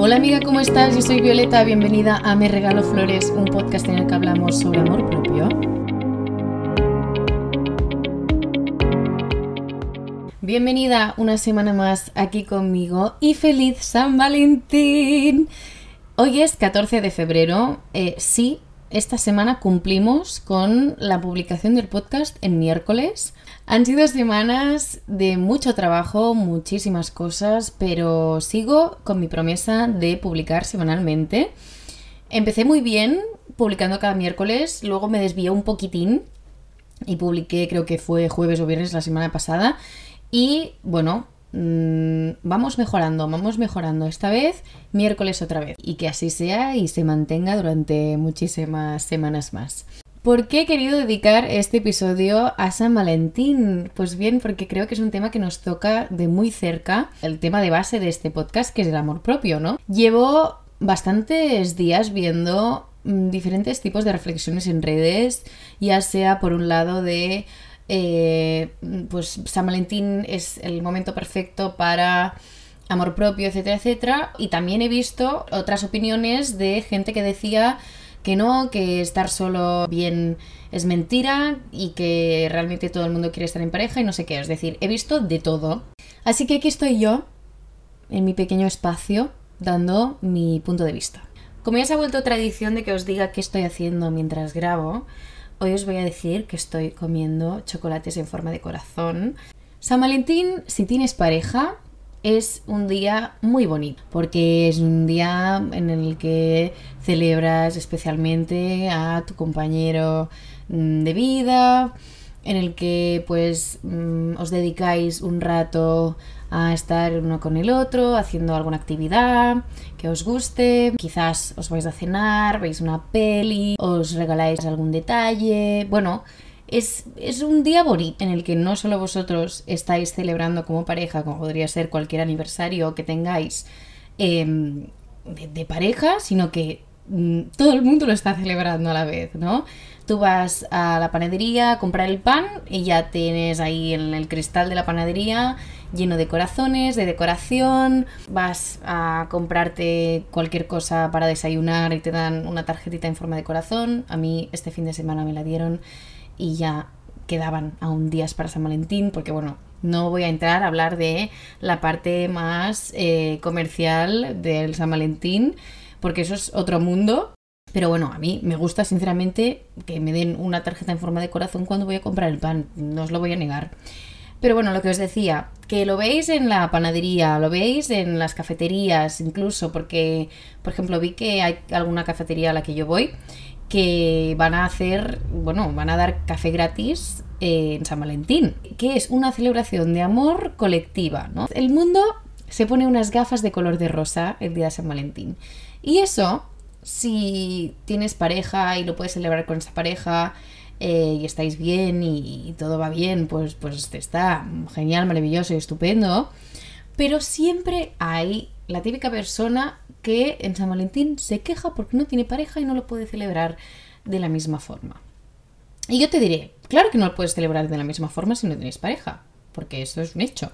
Hola amiga, ¿cómo estás? Yo soy Violeta, bienvenida a Me Regalo Flores, un podcast en el que hablamos sobre amor propio. Bienvenida una semana más aquí conmigo y feliz San Valentín. Hoy es 14 de febrero, eh, sí, esta semana cumplimos con la publicación del podcast en miércoles. Han sido semanas de mucho trabajo, muchísimas cosas, pero sigo con mi promesa de publicar semanalmente. Empecé muy bien publicando cada miércoles, luego me desvié un poquitín y publiqué creo que fue jueves o viernes la semana pasada y bueno, Mm, vamos mejorando, vamos mejorando esta vez, miércoles otra vez. Y que así sea y se mantenga durante muchísimas semanas más. ¿Por qué he querido dedicar este episodio a San Valentín? Pues bien, porque creo que es un tema que nos toca de muy cerca, el tema de base de este podcast, que es el amor propio, ¿no? Llevo bastantes días viendo mm, diferentes tipos de reflexiones en redes, ya sea por un lado de eh, pues San Valentín es el momento perfecto para amor propio, etcétera, etcétera. Y también he visto otras opiniones de gente que decía que no, que estar solo bien es mentira y que realmente todo el mundo quiere estar en pareja y no sé qué. Es decir, he visto de todo. Así que aquí estoy yo, en mi pequeño espacio, dando mi punto de vista. Como ya se ha vuelto tradición de que os diga qué estoy haciendo mientras grabo, Hoy os voy a decir que estoy comiendo chocolates en forma de corazón. San Valentín, si tienes pareja, es un día muy bonito, porque es un día en el que celebras especialmente a tu compañero mm, de vida, en el que pues mm, os dedicáis un rato a estar uno con el otro, haciendo alguna actividad que os guste, quizás os vais a cenar, veis una peli, os regaláis algún detalle, bueno, es, un día bonito en el que no solo vosotros estáis celebrando como pareja, como podría ser cualquier aniversario que tengáis em, de pareja, sino que mm, todo el mundo lo está celebrando a la vez, ¿no? Tú vas a la panadería a comprar el pan y ya tienes ahí en el cristal de la panadería lleno de corazones, de decoración. Vas a comprarte cualquier cosa para desayunar y te dan una tarjetita en forma de corazón. A mí este fin de semana me la dieron y ya quedaban aún días para San Valentín porque bueno, no voy a entrar a hablar de la parte más eh, comercial del San Valentín porque eso es otro mundo pero bueno, a mí me gusta sinceramente que me den una tarjeta en forma de corazón cuando voy a comprar el pan, no os lo voy a negar. Pero bueno, lo que os decía, que lo veis en la panadería, lo veis en las cafeterías incluso, porque, por ejemplo, vi que hay alguna cafetería a la que yo voy que van a hacer, bueno, van a dar café gratis en San Valentín, que es una celebración de amor colectiva, ¿no? El mundo se pone unas gafas de color de rosa el día de San Valentín. Y eso si tienes pareja y lo puedes celebrar con esa pareja eh, y estáis bien y, todo va bien, pues, pues está genial, maravilloso y estupendo. Pero siempre hay la típica persona que en San Valentín se queja porque no tiene pareja y no lo puede celebrar de la misma forma. Y yo te diré, claro que no lo puedes celebrar de la misma forma si no tienes pareja, porque eso es un hecho.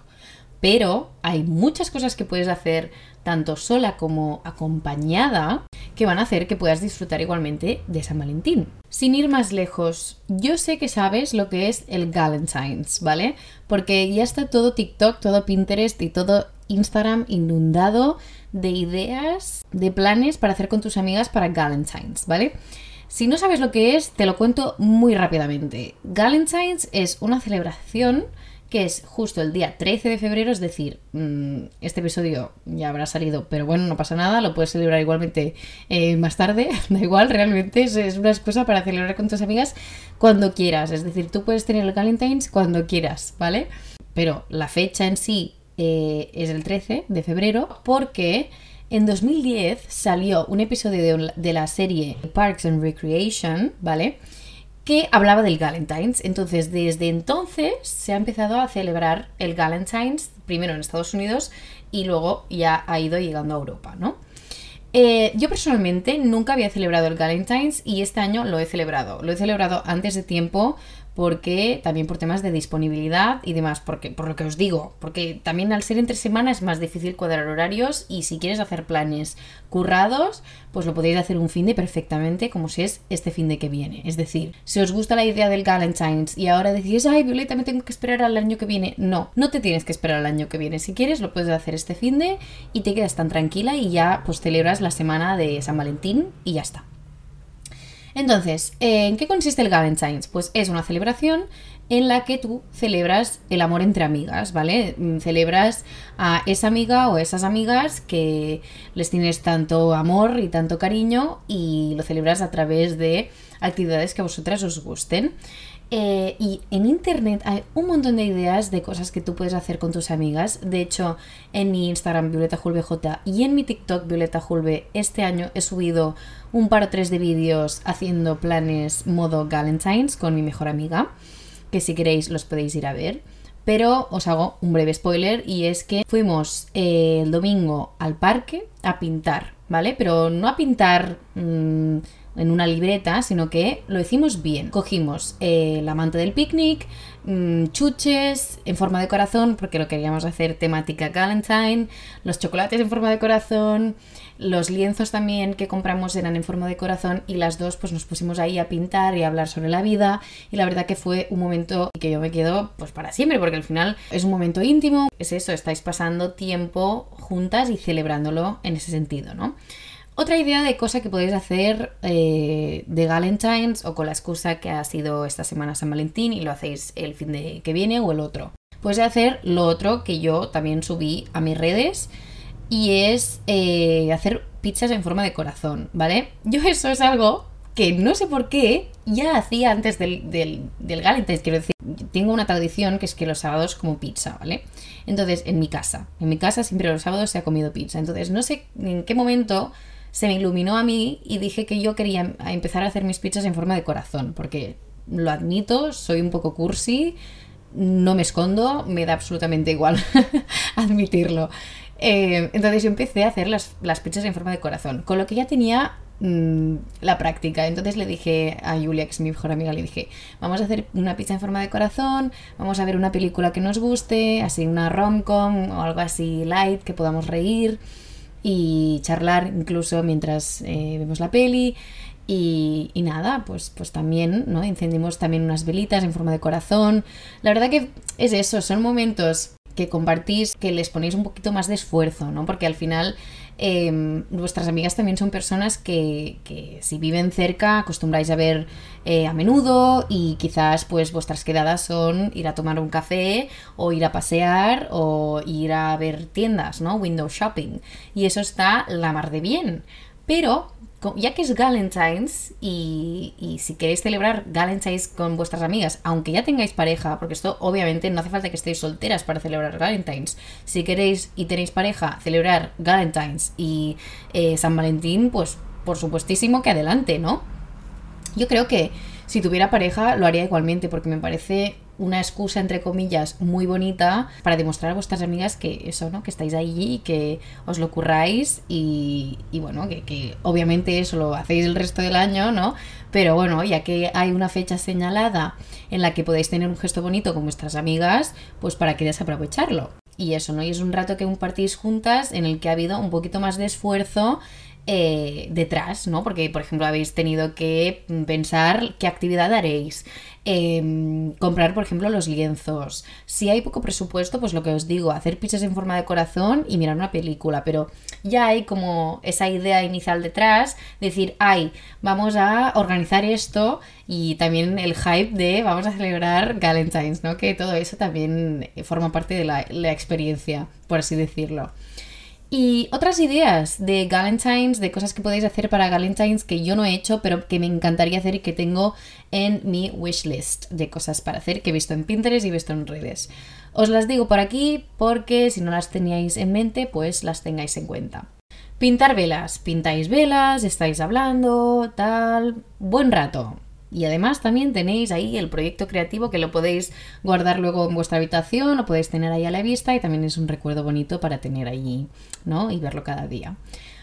Pero hay muchas cosas que puedes hacer tanto sola como acompañada que van a hacer que puedas disfrutar igualmente de San Valentín. Sin ir más lejos, yo sé que sabes lo que es el Galentine's, ¿vale? Porque ya está todo TikTok, todo Pinterest y todo Instagram inundado de ideas, de planes para hacer con tus amigas para Galentine's, ¿vale? Si no sabes lo que es, te lo cuento muy rápidamente. Galentine's es una celebración que es justo el día 13 de febrero, es decir, mm, este episodio ya habrá salido, pero bueno, no pasa nada, lo puedes celebrar igualmente eh, más tarde, da igual, realmente es, una excusa para celebrar con tus amigas cuando quieras, es decir, tú puedes tener el Valentine's cuando quieras, ¿vale? Pero la fecha en sí eh, es el 13 de febrero porque... En 2010 salió un episodio de, la serie Parks and Recreation, ¿vale? que hablaba del Galentine's. Entonces, desde entonces se ha empezado a celebrar el Galentine's, primero en Estados Unidos y luego ya ha ido llegando a Europa, ¿no? Eh, yo personalmente nunca había celebrado el Galentine's y este año lo he celebrado. Lo he celebrado antes de tiempo porque también por temas de disponibilidad y demás, porque por lo que os digo, porque también al ser entre semana es más difícil cuadrar horarios y si quieres hacer planes currados, pues lo podéis hacer un fin de perfectamente como si es este fin de que viene. Es decir, si os gusta la idea del Galentine's y ahora decís, ay, Violeta, me tengo que esperar al año que viene, no, no te tienes que esperar al año que viene. Si quieres, lo puedes hacer este fin de y te quedas tan tranquila y ya pues celebras la semana de San Valentín y ya está. Entonces, ¿en qué consiste el Galentine's? Pues es una celebración en la que tú celebras el amor entre amigas, ¿vale? Mm, celebras a esa amiga o esas amigas que les tienes tanto amor y tanto cariño y lo celebras a través de actividades que a vosotras os gusten. Eh, y en internet hay un montón de ideas de cosas que tú puedes hacer con tus amigas. De hecho, en mi Instagram, Violeta J, y en mi TikTok, Violeta Julve, este año he subido un par o tres de vídeos haciendo planes modo Galentines con mi mejor amiga, que si queréis los podéis ir a ver. Pero os hago un breve spoiler y es que fuimos eh, el domingo al parque a pintar, ¿vale? Pero no a pintar... Mm, en una libreta, sino que lo hicimos bien. Cogimos eh, la manta del picnic, mm, chuches en forma de corazón, porque lo queríamos hacer temática Galentine, los chocolates en forma de corazón, los lienzos también que compramos eran en forma de corazón y las dos pues nos pusimos ahí a pintar y a hablar sobre la vida y la verdad que fue un momento que yo me quedo pues para siempre porque al final es un momento íntimo, es eso, estáis pasando tiempo juntas y celebrándolo en ese sentido, ¿no? Otra idea de cosa que podéis hacer eh, de Galentines o con la excusa que ha sido esta semana San Valentín y lo hacéis el fin de que viene o el otro. Pues de hacer lo otro que yo también subí a mis redes y es eh, hacer pizzas en forma de corazón, ¿vale? Yo eso es algo que no sé por qué ya hacía antes del, del, del Galentines, quiero decir, tengo una tradición que es que los sábados como pizza, ¿vale? Entonces, en mi casa, en mi casa siempre los sábados se ha comido pizza, entonces no sé en qué momento se me iluminó a mí y dije que yo quería empezar a hacer mis pizzas en forma de corazón, porque lo admito, soy un poco cursi, no me escondo, me da absolutamente igual admitirlo. Eh, entonces yo empecé a hacer las, las, pizzas en forma de corazón, con lo que ya tenía mm, la práctica. Entonces le dije a Julia, que es mi mejor amiga, le dije, vamos a hacer una pizza en forma de corazón, vamos a ver una película que nos guste, así una rom-com o algo así light, que podamos reír y charlar incluso mientras eh, vemos la peli. Y, y, nada, pues, pues también, ¿no? Encendimos también unas velitas en forma de corazón. La verdad que es eso, son momentos que compartís, que les ponéis un poquito más de esfuerzo, ¿no? Porque al final eh, vuestras amigas también son personas que, que, si viven cerca acostumbráis a ver eh, a menudo y quizás pues vuestras quedadas son ir a tomar un café o ir a pasear o ir a ver tiendas, ¿no? Window shopping. Y eso está la mar de bien. Pero ya que es Galentine's y, si queréis celebrar Galentine's con vuestras amigas, aunque ya tengáis pareja, porque esto obviamente no hace falta que estéis solteras para celebrar Galentine's, si queréis y tenéis pareja celebrar Galentine's y eh, San Valentín, pues por supuestísimo que adelante, ¿no? Yo creo que si tuviera pareja lo haría igualmente porque me parece una excusa, entre comillas, muy bonita para demostrar a vuestras amigas que eso, ¿no? Que estáis allí, que os lo curráis y, y bueno, que, que, obviamente eso lo hacéis el resto del año, ¿no? Pero bueno, ya que hay una fecha señalada en la que podéis tener un gesto bonito con vuestras amigas, pues para que desaprovecharlo. Y eso, ¿no? Y es un rato que compartís juntas en el que ha habido un poquito más de esfuerzo eh, detrás, ¿no? Porque, por ejemplo, habéis tenido que pensar qué actividad haréis, eh, comprar, por ejemplo, los lienzos. Si hay poco presupuesto, pues lo que os digo, hacer pizzas en forma de corazón y mirar una película, pero ya hay como esa idea inicial detrás, decir, ay, vamos a organizar esto y también el hype de vamos a celebrar Galentine's, ¿no? Que todo eso también forma parte de la experiencia, por así decirlo. Y otras ideas de Galentines, de cosas que podéis hacer para Galentines que yo no he hecho, pero que me encantaría hacer y que tengo en mi wishlist de cosas para hacer que he visto en Pinterest y visto en redes. Os las digo por aquí porque si no las teníais en mente, pues las tengáis en cuenta. Pintar velas. Pintáis velas, estáis hablando, tal. Buen rato. Y además también tenéis ahí el proyecto creativo que lo podéis guardar luego en vuestra habitación, lo podéis tener ahí a la vista y también es un recuerdo bonito para tener allí, ¿no? Y verlo cada día.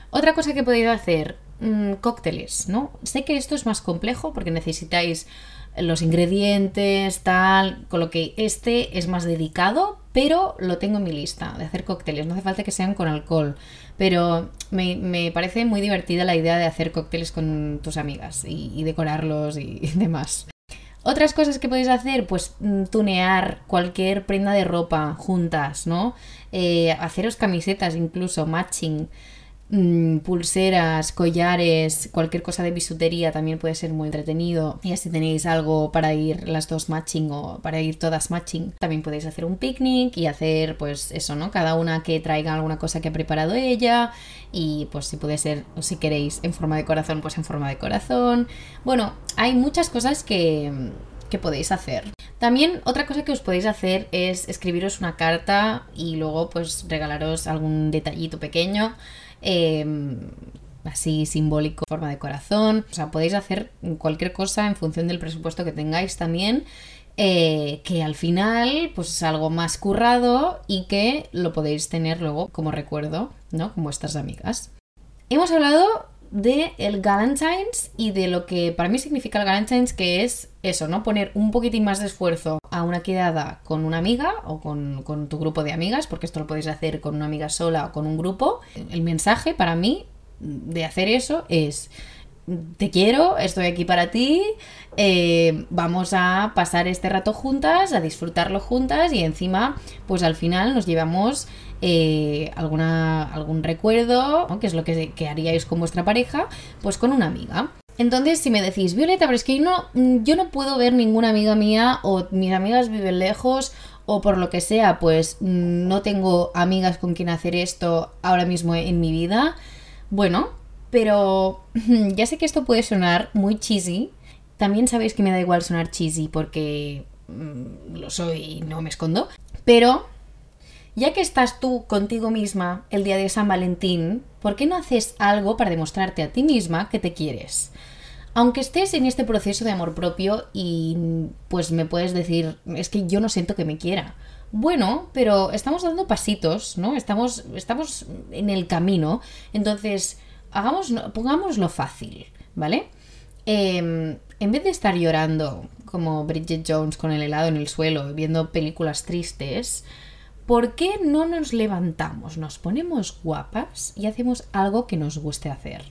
Otra cosa que podéis hacer, mmm, cócteles, ¿no? Sé que esto es más complejo porque necesitáis los ingredientes, tal, con lo que este es más dedicado, pero lo tengo en mi lista de hacer cócteles. No hace falta que sean con alcohol, pero me, parece muy divertida la idea de hacer cócteles con tus amigas y, decorarlos y, demás. Otras cosas que podéis hacer, pues mm, tunear cualquier prenda de ropa juntas, ¿no? Eh, haceros camisetas incluso, matching. Mm, pulseras, collares, cualquier cosa de bisutería también puede ser muy entretenido. Y así tenéis algo para ir las dos matching o para ir todas matching. También podéis hacer un picnic y hacer pues eso, ¿no? Cada una que traiga alguna cosa que ha preparado ella y pues si puede ser, o si queréis en forma de corazón, pues en forma de corazón. Bueno, hay muchas cosas que, que podéis hacer. También otra cosa que os podéis hacer es escribiros una carta y luego pues regalaros algún detallito pequeño. Em, así simbólico, forma de corazón. O sea, podéis hacer cualquier cosa en función del presupuesto que tengáis también. Eh, que al final pues es algo más currado y que lo podéis tener luego como recuerdo, ¿no? Con vuestras amigas. Hemos hablado de el Galentine's y de lo que para mí significa el Galentine's, que es eso, ¿no? Poner un poquitín más de esfuerzo a una quedada con una amiga o con, con, tu grupo de amigas, porque esto lo podéis hacer con una amiga sola o con un grupo. El mensaje para mí de hacer eso es te quiero, estoy aquí para ti, eh, vamos a pasar este rato juntas, a disfrutarlo juntas y encima, pues al final nos llevamos eh, alguna, algún recuerdo, que es lo que, haríais con vuestra pareja, pues con una amiga. Entonces, si me decís, Violeta, pero es que yo no, yo no puedo ver ninguna amiga mía o mis amigas viven lejos o por lo que sea, pues no tengo amigas con quien hacer esto ahora mismo en mi vida. Bueno, pero ya sé que esto puede sonar muy cheesy. También sabéis que me da igual sonar cheesy porque mm, lo soy y no me escondo. Pero ya que estás tú contigo misma el día de San Valentín, ¿por qué no haces algo para demostrarte a ti misma que te quieres? Aunque estés en este proceso de amor propio y pues me puedes decir, es que yo no siento que me quiera. Bueno, pero estamos dando pasitos, ¿no? Estamos, estamos en el camino. Entonces, hagamos, pongámoslo fácil, ¿vale? Em, en vez de estar llorando como Bridget Jones con el helado en el suelo, viendo películas tristes, ¿por qué no nos levantamos, nos ponemos guapas y hacemos algo que nos guste hacer?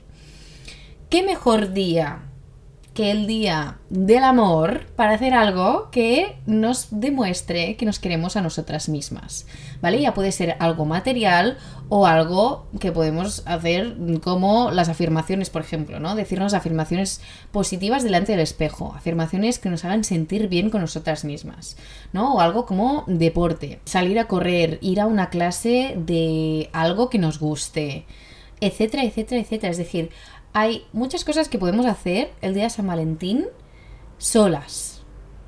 ¿Qué mejor día el día del amor para hacer algo que nos demuestre que nos queremos a nosotras mismas, ¿vale? Ya puede ser algo material o algo que podemos hacer como las afirmaciones, por ejemplo, ¿no? Decirnos afirmaciones positivas delante del espejo, afirmaciones que nos hagan sentir bien con nosotras mismas, ¿no? O algo como deporte, salir a correr, ir a una clase de algo que nos guste, etcétera, etcétera, etcétera. Es decir, hay muchas cosas que podemos hacer el día de San Valentín solas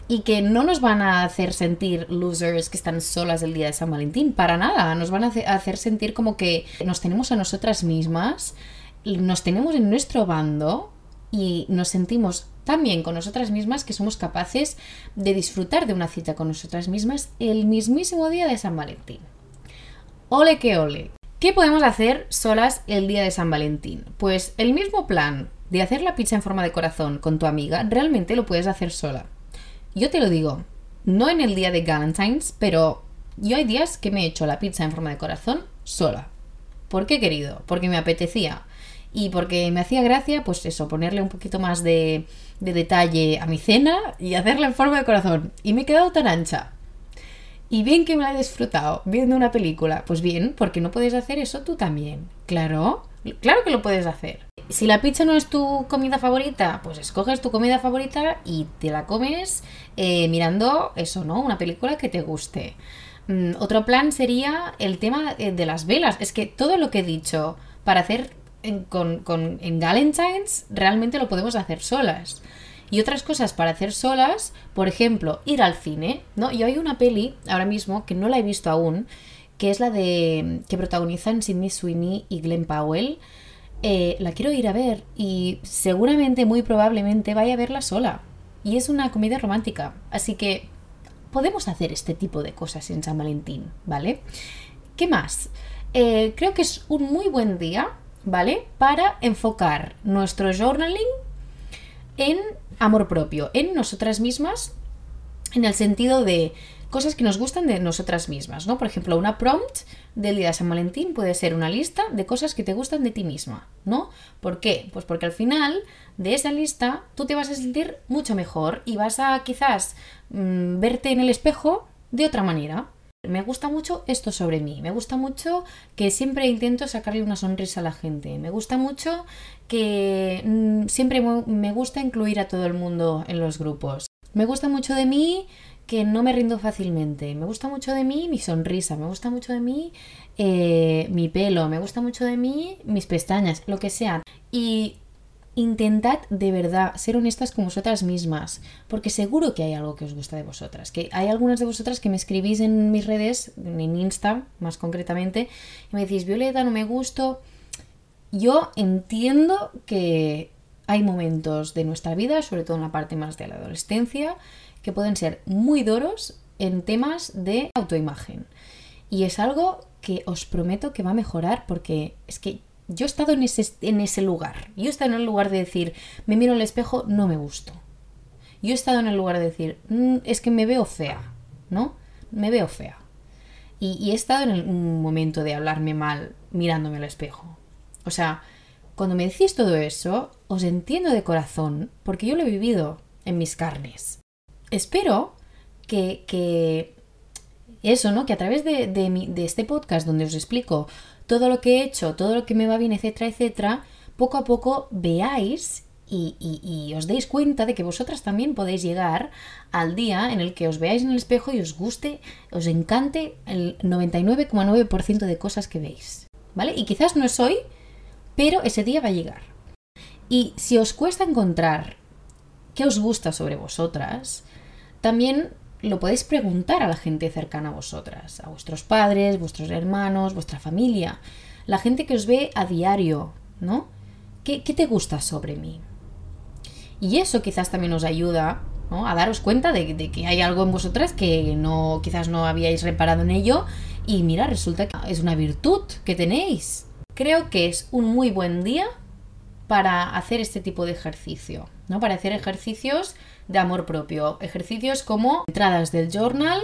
y que no nos van a hacer sentir losers que están solas el día de San Valentín, para nada, nos van a hacer sentir como que nos tenemos a nosotras mismas, nos tenemos en nuestro bando y nos sentimos tan bien con nosotras mismas que somos capaces de disfrutar de una cita con nosotras mismas el mismísimo día de San Valentín. Ole que ole. ¿Qué podemos hacer solas el día de San Valentín? Pues el mismo plan de hacer la pizza en forma de corazón con tu amiga, realmente lo puedes hacer sola. Yo te lo digo, no en el día de Valentine's, pero yo hay días que me he hecho la pizza en forma de corazón sola. ¿Por qué, querido? Porque me apetecía. Y porque me hacía gracia, pues eso, ponerle un poquito más de, de detalle a mi cena y hacerla en forma de corazón. Y me he quedado tan ancha. Y bien que me la he disfrutado viendo una película. Pues bien, porque no puedes hacer eso tú también. Claro, claro que lo puedes hacer. Si la pizza no es tu comida favorita, pues escoges tu comida favorita y te la comes eh, mirando eso, ¿no? Una película que te guste. Mm, otro plan sería el tema eh, de las velas. Es que todo lo que he dicho para hacer con, con, en Galentine's realmente lo podemos hacer solas y otras cosas para hacer solas, por ejemplo, ir al cine, ¿no? Yo hay una peli ahora mismo que no la he visto aún, que es la de que protagonizan Sidney Sweeney y Glenn Powell. Eh, la quiero ir a ver y seguramente, muy probablemente, vaya a verla sola. Y es una comedia romántica, así que podemos hacer este tipo de cosas en San Valentín, ¿vale? ¿Qué más? Eh, creo que es un muy buen día, ¿vale? Para enfocar nuestro journaling en amor propio en nosotras mismas en el sentido de cosas que nos gustan de nosotras mismas, ¿no? Por ejemplo, una prompt del día de San Valentín puede ser una lista de cosas que te gustan de ti misma, ¿no? ¿Por qué? Pues porque al final de esa lista tú te vas a sentir mucho mejor y vas a quizás mm, verte en el espejo de otra manera. Me gusta mucho esto sobre mí, me gusta mucho que siempre intento sacarle una sonrisa a la gente, me gusta mucho que mm, siempre me gusta incluir a todo el mundo en los grupos. Me gusta mucho de mí que no me rindo fácilmente. Me gusta mucho de mí mi sonrisa, me gusta mucho de mí eh, mi pelo, me gusta mucho de mí mis pestañas, lo que sea. Y intentad de verdad ser honestas con vosotras mismas, porque seguro que hay algo que os gusta de vosotras, que hay algunas de vosotras que me escribís en mis redes, en Insta más concretamente, y me decís, Violeta, no me gusto. Yo entiendo que hay momentos de nuestra vida, sobre todo en la parte más de la adolescencia, que pueden ser muy duros en temas de autoimagen. Y es algo que os prometo que va a mejorar porque es que yo he estado en ese, lugar. Yo he estado en el lugar de decir, me miro al espejo, no me gusto. Yo he estado en el lugar de decir, mm, es que me veo fea, ¿no? Me veo fea. Y, he estado en un momento de hablarme mal mirándome al espejo. O sea, cuando me decís todo eso, os entiendo de corazón porque yo lo he vivido en mis carnes espero que, eso, ¿no? Que a través de, de, este podcast donde os explico todo lo que he hecho, todo lo que me va bien, etcétera, etcétera, poco a poco veáis y, y, os deis cuenta de que vosotras también podéis llegar al día en el que os veáis en el espejo y os guste, os encante el 99,9% de cosas que veis. ¿Vale? Y quizás no es hoy, pero ese día va a llegar. Y si os cuesta encontrar qué os gusta sobre vosotras, también lo podéis preguntar a la gente cercana a vosotras, a vuestros padres, vuestros hermanos, vuestra familia, la gente que os ve a diario, ¿no? ¿Qué, te gusta sobre mí? Y eso quizás también os ayuda a daros cuenta de, de, que hay algo en vosotras que no, quizás no habíais reparado en ello y mira, resulta que es una virtud que tenéis. Creo que es un muy buen día para hacer este tipo de ejercicio, ¿no? Para hacer ejercicios de amor propio. Ejercicios como entradas del journal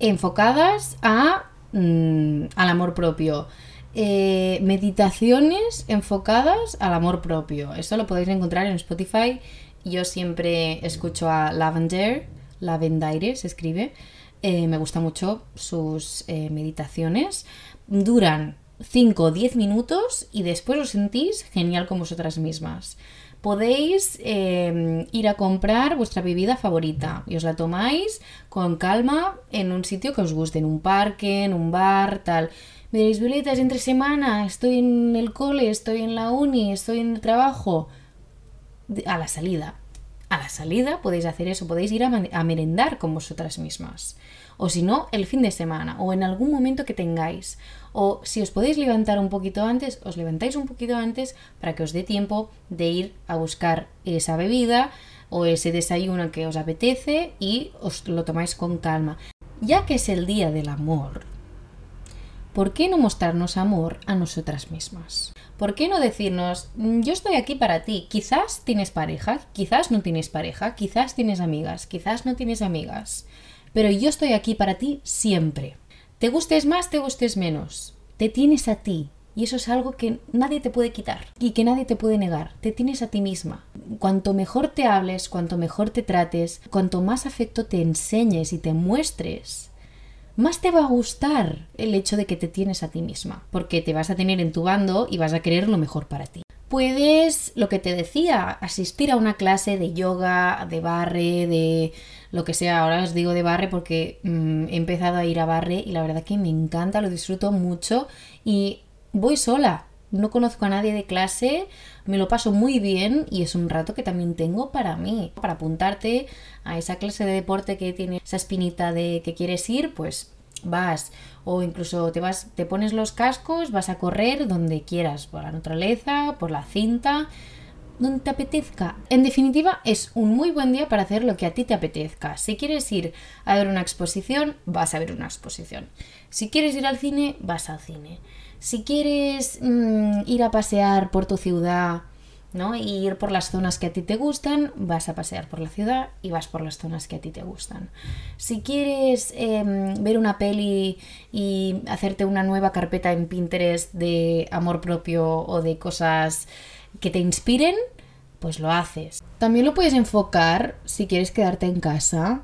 enfocadas a, mm, al amor propio. Eh, meditaciones enfocadas al amor propio. Esto lo podéis encontrar en Spotify. Yo siempre escucho a Lavender, Lavendaire se escribe. Eh, me gusta mucho sus eh, meditaciones. Duran 5 o 10 minutos y después os sentís genial con vosotras mismas podéis em, ir a comprar vuestra bebida favorita y os la tomáis con calma en un sitio que os guste, en un parque, en un bar, tal. Me diréis, Violeta, entre semana, estoy en el cole, estoy en la uni, estoy en el trabajo. A la salida. A la salida podéis hacer eso, podéis ir a, merendar con vosotras mismas. O si no, el fin de semana o en algún momento que tengáis. O si os podéis levantar un poquito antes, os levantáis un poquito antes para que os dé tiempo de ir a buscar esa bebida o ese desayuno que os apetece y os lo tomáis con calma. Ya que es el día del amor, ¿por qué no mostrarnos amor a nosotras mismas? ¿Por qué no decirnos, mm, yo estoy aquí para ti? Quizás tienes pareja, quizás no tienes pareja, quizás tienes amigas, quizás no tienes amigas, pero yo estoy aquí para ti siempre. Te gustes más, te gustes menos. Te tienes a ti. Y eso es algo que nadie te puede quitar y que nadie te puede negar. Te tienes a ti misma. Cuanto mejor te hables, cuanto mejor te trates, cuanto más afecto te enseñes y te muestres, más te va a gustar el hecho de que te tienes a ti misma. Porque te vas a tener en tu bando y vas a querer lo mejor para ti. Puedes, lo que te decía, asistir a una clase de yoga, de barre, de lo que sea. Ahora os digo de barre porque mm, he empezado a ir a barre y la verdad que me encanta, lo disfruto mucho y voy sola. No conozco a nadie de clase, me lo paso muy bien y es un rato que también tengo para mí. Para apuntarte a esa clase de deporte que tiene esa espinita de que quieres ir, pues vas o incluso te vas te pones los cascos, vas a correr donde quieras, por la naturaleza, por la cinta, donde te apetezca. En definitiva, es un muy buen día para hacer lo que a ti te apetezca. Si quieres ir a ver una exposición, vas a ver una exposición. Si quieres ir al cine, vas al cine. Si quieres mm, ir a pasear por tu ciudad ¿no? Y ir por las zonas que a ti te gustan, vas a pasear por la ciudad y vas por las zonas que a ti te gustan. Si quieres em, ver una peli y hacerte una nueva carpeta en Pinterest de amor propio o de cosas que te inspiren, pues lo haces. También lo puedes enfocar, si quieres quedarte en casa,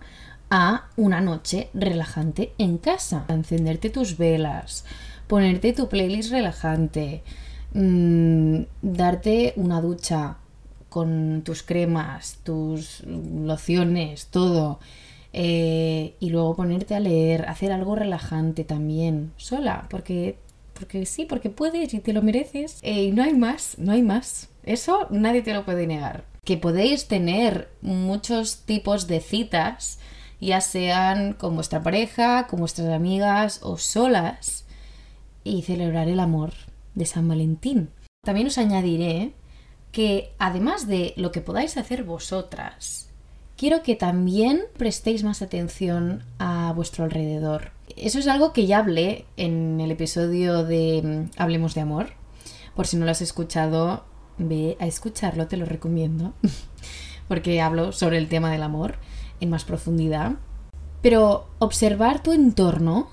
a una noche relajante en casa. Encenderte tus velas, ponerte tu playlist relajante, Mm, darte una ducha con tus cremas, tus lociones, todo. Eh, y luego ponerte a leer, hacer algo relajante también, sola, porque, porque sí, porque puedes y te lo mereces. Eh, y no hay más, no hay más. Eso nadie te lo puede negar. Que podéis tener muchos tipos de citas, ya sean con vuestra pareja, con vuestras amigas o solas, y celebrar el amor de San Valentín. También os añadiré que además de lo que podáis hacer vosotras, quiero que también prestéis más atención a vuestro alrededor. Eso es algo que ya hablé en el episodio de mm, Hablemos de Amor. Por si no lo has escuchado, ve a escucharlo, te lo recomiendo. Porque hablo sobre el tema del amor en más profundidad. Pero observar tu entorno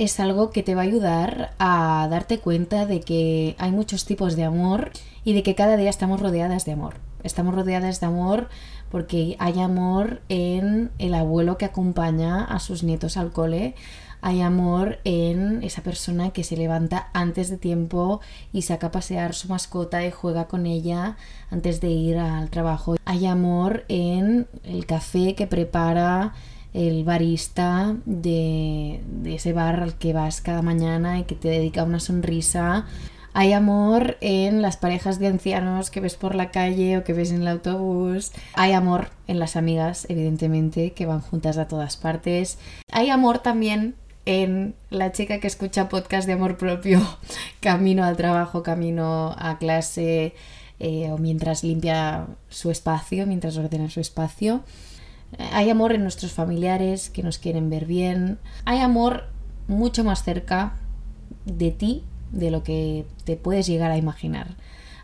es algo que te va a ayudar a darte cuenta de que hay muchos tipos de amor y de que cada día estamos rodeadas de amor. Estamos rodeadas de amor porque hay amor en el abuelo que acompaña a sus nietos al cole, hay amor en esa persona que se levanta antes de tiempo y saca a pasear su mascota y juega con ella antes de ir al trabajo. Hay amor en el café que prepara el barista de, ese bar al que vas cada mañana y que te dedica una sonrisa. Hay amor en las parejas de ancianos que ves por la calle o que ves en el autobús. Hay amor en las amigas, evidentemente, que van juntas a todas partes. Hay amor también en la chica que escucha podcast de amor propio, camino al trabajo, camino a clase eh, o mientras limpia su espacio, mientras ordena su espacio. Hay amor en nuestros familiares que nos quieren ver bien. Hay amor mucho más cerca de ti de lo que te puedes llegar a imaginar.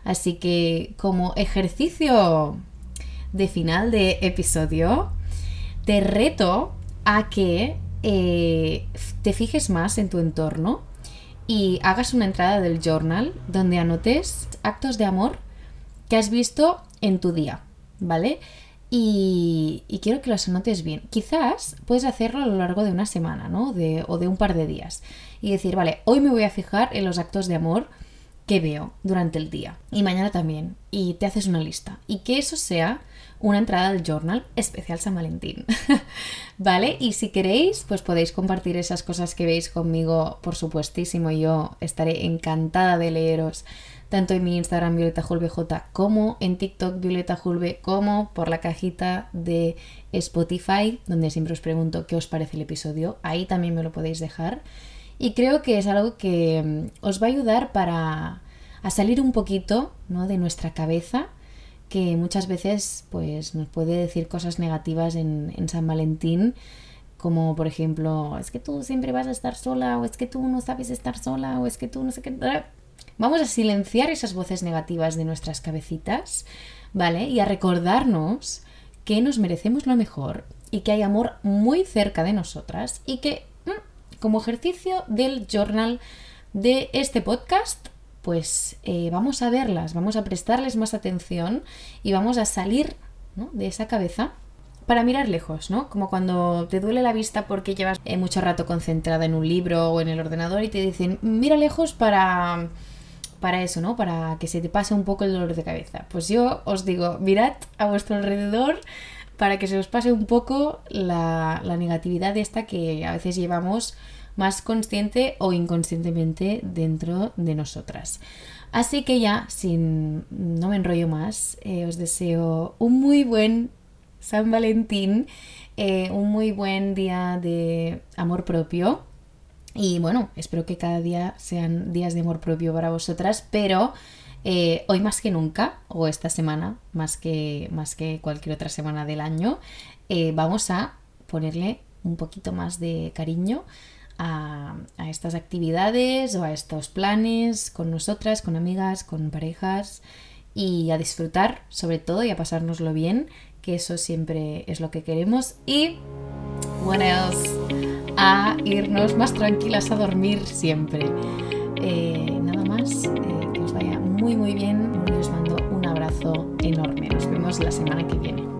Así que como ejercicio de final de episodio, te reto a que eh, te fijes más en tu entorno y hagas una entrada del journal donde anotes actos de amor que has visto en tu día, ¿vale? Y, quiero que los anotes bien. Quizás puedes hacerlo a lo largo de una semana, ¿no? De, o de un par de días. Y decir, vale, hoy me voy a fijar en los actos de amor que veo durante el día. Y mañana también. Y te haces una lista. Y que eso sea una entrada del journal especial San Valentín. ¿Vale? Y si queréis, pues podéis compartir esas cosas que veis conmigo, por supuestísimo. Yo estaré encantada de leeros tanto en mi Instagram Violeta como en TikTok Violeta como por la cajita de Spotify, donde siempre os pregunto qué os parece el episodio. Ahí también me lo podéis dejar. Y creo que es algo que mm, os va a ayudar para a salir un poquito ¿no? de nuestra cabeza, que muchas veces pues, nos puede decir cosas negativas en, en San Valentín como por ejemplo, es que tú siempre vas a estar sola, o es que tú no sabes estar sola, o es que tú no sé qué. Vamos a silenciar esas voces negativas de nuestras cabecitas, ¿vale? Y a recordarnos que nos merecemos lo mejor y que hay amor muy cerca de nosotras y que mm, como ejercicio del journal de este podcast, pues eh, vamos a verlas, vamos a prestarles más atención y vamos a salir de esa cabeza para mirar lejos, ¿no? Como cuando te duele la vista porque llevas eh, mucho rato concentrada en un libro o en el ordenador y te dicen, mira lejos para para eso, ¿no? Para que se te pase un poco el dolor de cabeza. Pues yo os digo, mirad a vuestro alrededor para que se os pase un poco la, la negatividad esta que a veces llevamos más consciente o inconscientemente dentro de nosotras. Así que ya, sin no me enrollo más, eh, os deseo un muy buen San Valentín, eh, un muy buen día de amor propio y bueno, espero que cada día sean días de amor propio para vosotras, pero eh, hoy más que nunca, o esta semana, más que, más que cualquier otra semana del año, eh, vamos a ponerle un poquito más de cariño a, a, estas actividades o a estos planes con nosotras, con amigas, con parejas y a disfrutar sobre todo y a pasárnoslo bien, que eso siempre es lo que queremos. Y, what else? A irnos más tranquilas a dormir siempre. Eh, nada más, eh, que os vaya muy muy bien y os mando un abrazo enorme. Nos vemos la semana que viene.